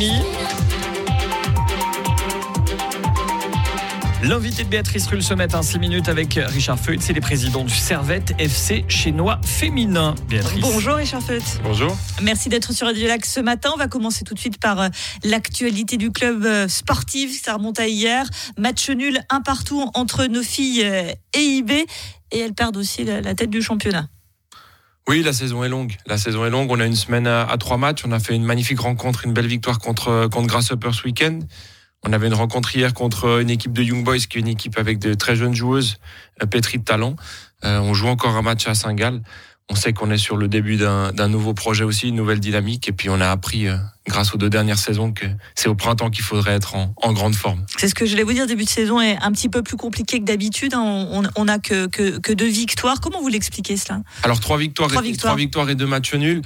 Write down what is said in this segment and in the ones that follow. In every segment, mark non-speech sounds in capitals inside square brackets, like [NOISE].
8h30. L'invité de Béatrice Rulle ce matin, 6 minutes avec Richard Feut, c'est les présidents du Servette FC chinois féminin. Béatrice. Bonjour Richard Feut. Bonjour. Merci d'être sur Radio Lac ce matin. On va commencer tout de suite par euh, l'actualité du club euh, sportif. Ça remonte à hier. Match nul, un partout entre nos filles euh, et IB. Et elles perdent aussi la tête du championnat. Oui, la saison est longue. La saison est longue. On a une semaine à, trois matchs. On a fait une magnifique rencontre, une belle victoire contre, contre Grasshopper ce week-end. On avait une rencontre hier contre une équipe de Young Boys, qui est une équipe avec de très jeunes joueuses, euh, pétries de talent. Euh, on joue encore un match à Saint-Gall. On sait qu'on est sur le début d'un nouveau projet aussi, une nouvelle dynamique. Et puis on a appris, euh, grâce aux deux dernières saisons, que c'est au printemps qu'il faudrait être en, grande forme. C'est ce que je voulais vous dire. Début de saison est un petit peu plus compliqué que d'habitude. On n'a que, que, deux victoires. Comment vous l'expliquez cela? Alors trois victoires, trois victoires. trois victoires et deux matchs nuls.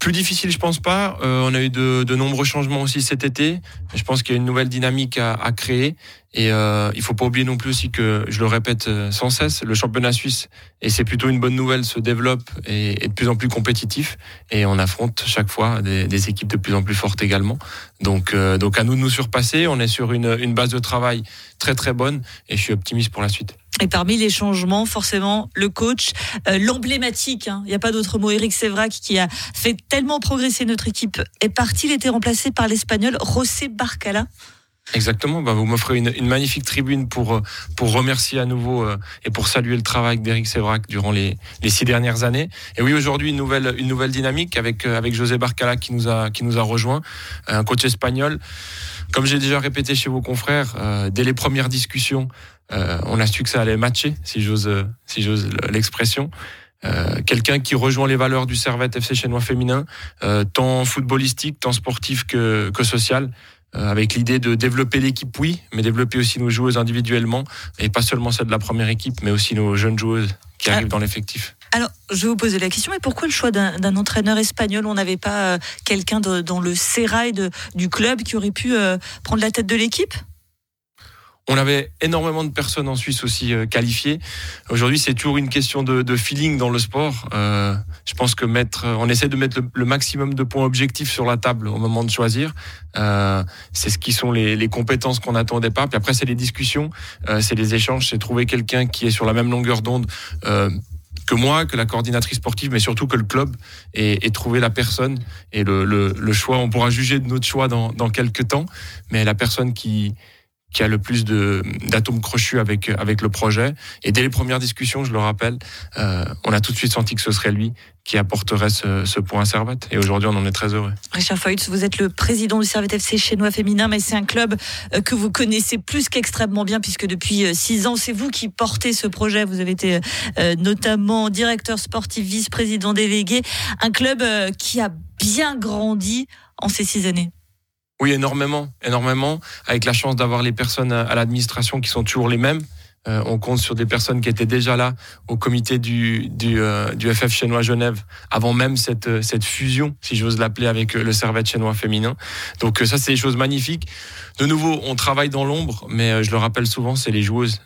Plus difficile, je pense pas. Euh, on a eu de, de, nombreux changements aussi cet été. Je pense qu'il y a une nouvelle dynamique à, à créer. Et euh, il faut pas oublier non plus aussi que, je le répète euh, sans cesse, le championnat suisse, et c'est plutôt une bonne nouvelle, se développe et est de plus en plus compétitif. Et on affronte chaque fois des, des équipes de plus en plus fortes également. Donc, euh, donc à nous de nous surpasser. On est sur une, une base de travail très très bonne et je suis optimiste pour la suite. Et parmi les changements, forcément, le coach, euh, l'emblématique, hein, il n'y a pas d'autre mot, Eric Sévrac, qui a fait tellement progresser notre équipe, est parti. Il était remplacé par l'Espagnol José Barcala. Exactement. Bah, vous m'offrez une, magnifique tribune pour euh, pour remercier à nouveau euh, et pour saluer le travail d'Eric Sévrac durant les, les six dernières années. Et oui, aujourd'hui une nouvelle une nouvelle dynamique avec avec José Barcala qui nous a qui nous a rejoint, un coach espagnol. Comme j'ai déjà répété chez vos confrères, dès les premières discussions, on a su que ça allait matcher, si j'ose euh, si j'ose l'expression. Euh, quelqu'un qui rejoint les valeurs du Servette FC chinois féminin, tant footballistique, tant sportif que, que social, avec l'idée de développer l'équipe, oui, mais développer aussi nos joueuses individuellement, et pas seulement celle de la première équipe, mais aussi nos jeunes joueuses qui arrivent dans l'effectif. Alors, je vais vous poser la question, mais pourquoi le choix d'un entraîneur espagnol? On n'avait pas quelqu'un dans le sérail du club qui aurait pu prendre la tête de l'équipe? On avait énormément de personnes en Suisse aussi euh, qualifiées. Aujourd'hui, c'est toujours une question de, feeling dans le sport. Euh, je pense que mettre, on essaie de mettre le, maximum de points objectifs sur la table au moment de choisir. Euh, c'est ce qui sont les, compétences qu'on attend au départ. Puis après, c'est les discussions, c'est les échanges, c'est trouver quelqu'un qui est sur la même longueur d'onde que moi, que la coordinatrice sportive, mais surtout que le club, et, trouver la personne et le, choix. On pourra juger de notre choix dans, dans quelques temps, mais la personne qui qui a le plus d'atomes crochus avec avec le projet. Et dès les premières discussions, je le rappelle, euh, on a tout de suite senti que ce serait lui qui apporterait ce, point à Servette. Et aujourd'hui, on en est très heureux. Richard Feutz, vous êtes le président du Servette FC chinois féminin, mais c'est un club euh, que vous connaissez plus qu'extrêmement bien, puisque depuis euh, six ans, c'est vous qui portez ce projet. Vous avez été notamment directeur sportif, vice-président délégué. Un club qui a bien grandi en ces six années. Oui, énormément, énormément, avec la chance d'avoir les personnes à l'administration qui sont toujours les mêmes. Euh, on compte sur des personnes qui étaient déjà là au comité du, du, euh, du FF chinois Genève avant même cette, euh, cette fusion, si j'ose l'appeler, avec le Servette chinois féminin. Donc ça, c'est des choses magnifiques. De nouveau, on travaille dans l'ombre, mais je le rappelle souvent, c'est les joueuses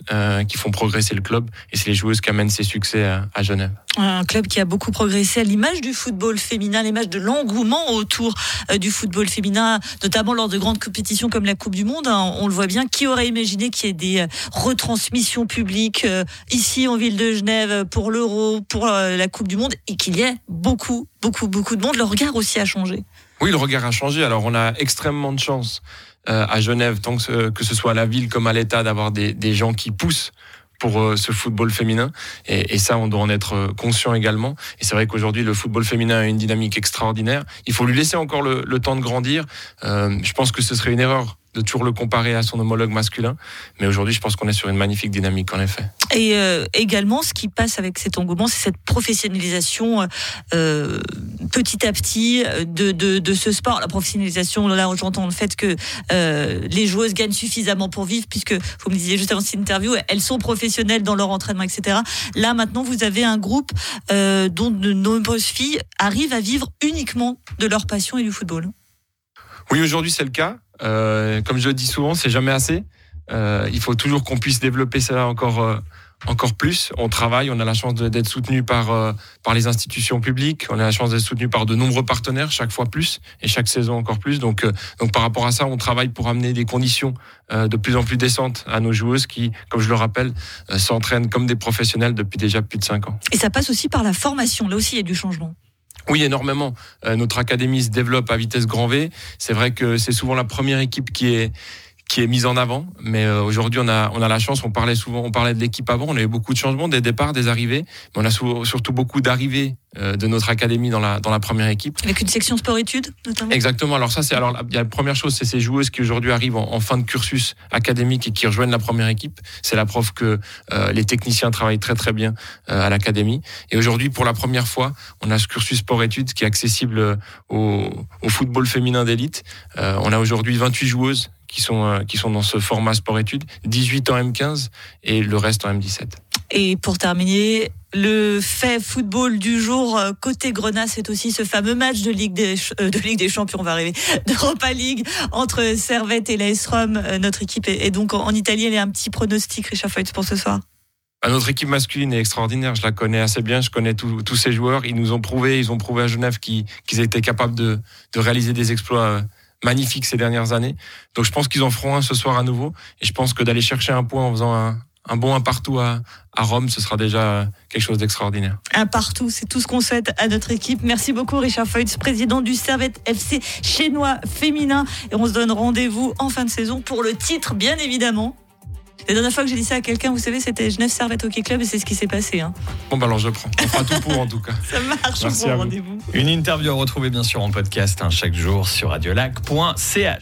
qui font progresser le club et c'est les joueuses qui amènent ses succès à, Genève. Un club qui a beaucoup progressé à l'image du football féminin, l'image de l'engouement autour du football féminin, notamment lors de grandes compétitions comme la Coupe du Monde. Hein. On le voit bien. Qui aurait imaginé qu'il y ait des retransmissions publique euh, ici en ville de Genève pour l'Euro, pour euh, la Coupe du Monde, et qu'il y ait beaucoup, beaucoup, beaucoup de monde? Le regard aussi a changé. Oui, le regard a changé. Alors on a extrêmement de chance euh, à Genève, tant que, ce soit à la ville comme à l'État, d'avoir des gens qui poussent pour ce football féminin. Et, ça, on doit en être conscient également. Et c'est vrai qu'aujourd'hui, le football féminin a une dynamique extraordinaire. Il faut lui laisser encore le, temps de grandir. Euh, je pense que ce serait une erreur de toujours le comparer à son homologue masculin. Mais aujourd'hui, je pense qu'on est sur une magnifique dynamique, en effet. Et euh, également, ce qui passe avec cet engouement, c'est cette professionnalisation euh, petit à petit de, de, de, ce sport. La professionnalisation, là, j'entends le fait que euh, les joueuses gagnent suffisamment pour vivre, puisque, vous me disiez juste avant cette interview, elles sont professionnelles dans leur entraînement, etc. Là, maintenant, vous avez un groupe euh, dont de nombreuses filles arrivent à vivre uniquement de leur passion et du football. Oui, aujourd'hui, c'est le cas. Euh, comme je le dis souvent, c'est jamais assez. Euh, il faut toujours qu'on puisse développer ça encore, euh, encore plus. On travaille, on a la chance d'être soutenu par, euh, par les institutions publiques, on a la chance d'être soutenu par de nombreux partenaires, chaque fois plus, et chaque saison encore plus. Donc, euh, donc par rapport à ça, on travaille pour amener des conditions euh, de plus en plus décentes à nos joueuses qui, comme je le rappelle, s'entraînent comme des professionnels depuis déjà plus de 5 ans. Et ça passe aussi par la formation, là aussi il y a du changement. Oui, énormément. notre académie se développe à vitesse grand V. C'est vrai que c'est souvent la première équipe qui est qui est mise en avant. Mais euh, aujourd'hui, on a, on a la chance. On parlait souvent, on parlait de l'équipe avant. On a eu beaucoup de changements, des départs, des arrivées. Mais on a surtout beaucoup d'arrivées euh, de notre académie dans la, dans la première équipe. Avec une section sport-études, notamment? Exactement. Alors ça, c'est alors il y a la première chose, c'est ces joueuses qui aujourd'hui arrivent en, fin de cursus académique et qui rejoignent la première équipe. C'est la preuve que euh, les techniciens travaillent très très bien à l'académie. Et aujourd'hui, pour la première fois, on a ce cursus sport-études qui est accessible au, au football féminin d'élite. on a aujourd'hui 28 joueuses qui sont, euh, qui sont dans ce format sport-études, 18 en M15 et le reste en M17. Et pour terminer, le fait football du jour euh, côté Grenat, c'est aussi ce fameux match de Ligue des, euh, de Ligue des Champions, on va arriver, [LAUGHS] d'Europa League entre Servette et l'AS Rome. Notre équipe est donc en Italie. Elle est un petit pronostic, Richard Feutz, pour ce soir. Bah, notre équipe masculine est extraordinaire. Je la connais assez bien. Je connais tous ces joueurs. Ils nous ont prouvé, ils ont prouvé à Genève qu'ils étaient capables de, de réaliser des exploits magnifique ces dernières années. Donc je pense qu'ils en feront un ce soir à nouveau. Et je pense que d'aller chercher un point en faisant un, bon un partout à, Rome, ce sera déjà quelque chose d'extraordinaire. Un partout, c'est tout ce qu'on souhaite à notre équipe. Merci beaucoup Richard Feutz, président du Servette FC chinois féminin. Et on se donne rendez-vous en fin de saison pour le titre, bien évidemment. La dernière fois que j'ai dit ça à quelqu'un, vous savez, c'était Genève Servette Hockey Club et c'est ce qui s'est passé. Hein. Bon, bah alors je prends. On fera tout pour en tout cas. [LAUGHS] Ça marche, bon rendez-vous. Une interview à retrouver bien sûr en podcast hein, chaque jour sur radiolac.ch.